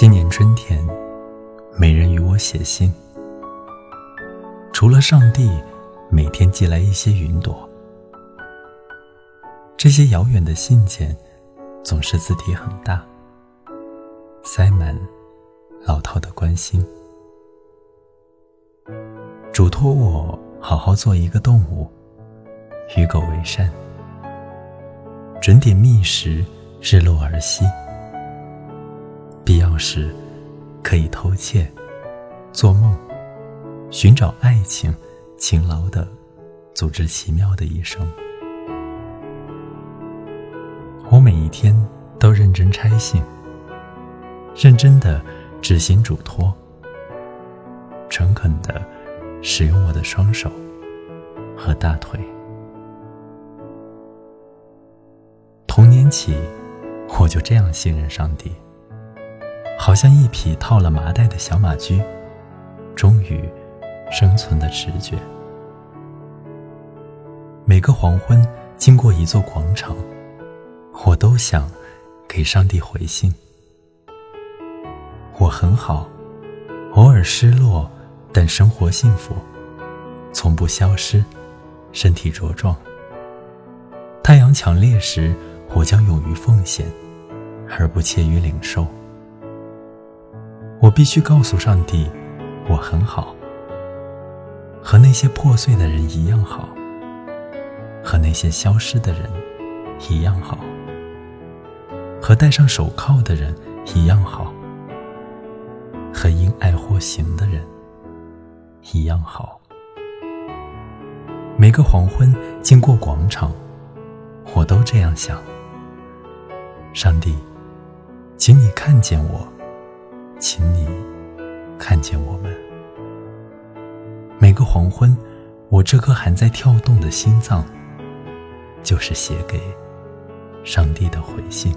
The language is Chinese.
今年春天，没人与我写信，除了上帝，每天寄来一些云朵。这些遥远的信件，总是字体很大，塞满老套的关心，嘱托我好好做一个动物，与狗为善，准点觅食，日落而息。必要时，可以偷窃、做梦、寻找爱情，勤劳的组织奇妙的一生。我每一天都认真拆信，认真的执行嘱托，诚恳的使用我的双手和大腿。童年起，我就这样信任上帝。好像一匹套了麻袋的小马驹，忠于生存的直觉。每个黄昏，经过一座广场，我都想给上帝回信。我很好，偶尔失落，但生活幸福，从不消失，身体茁壮。太阳强烈时，我将勇于奉献，而不怯于领受。我必须告诉上帝，我很好，和那些破碎的人一样好，和那些消失的人一样好，和戴上手铐的人一样好，和因爱获刑的人一样好。每个黄昏经过广场，我都这样想：上帝，请你看见我。请你看见我们。每个黄昏，我这颗还在跳动的心脏，就是写给上帝的回信。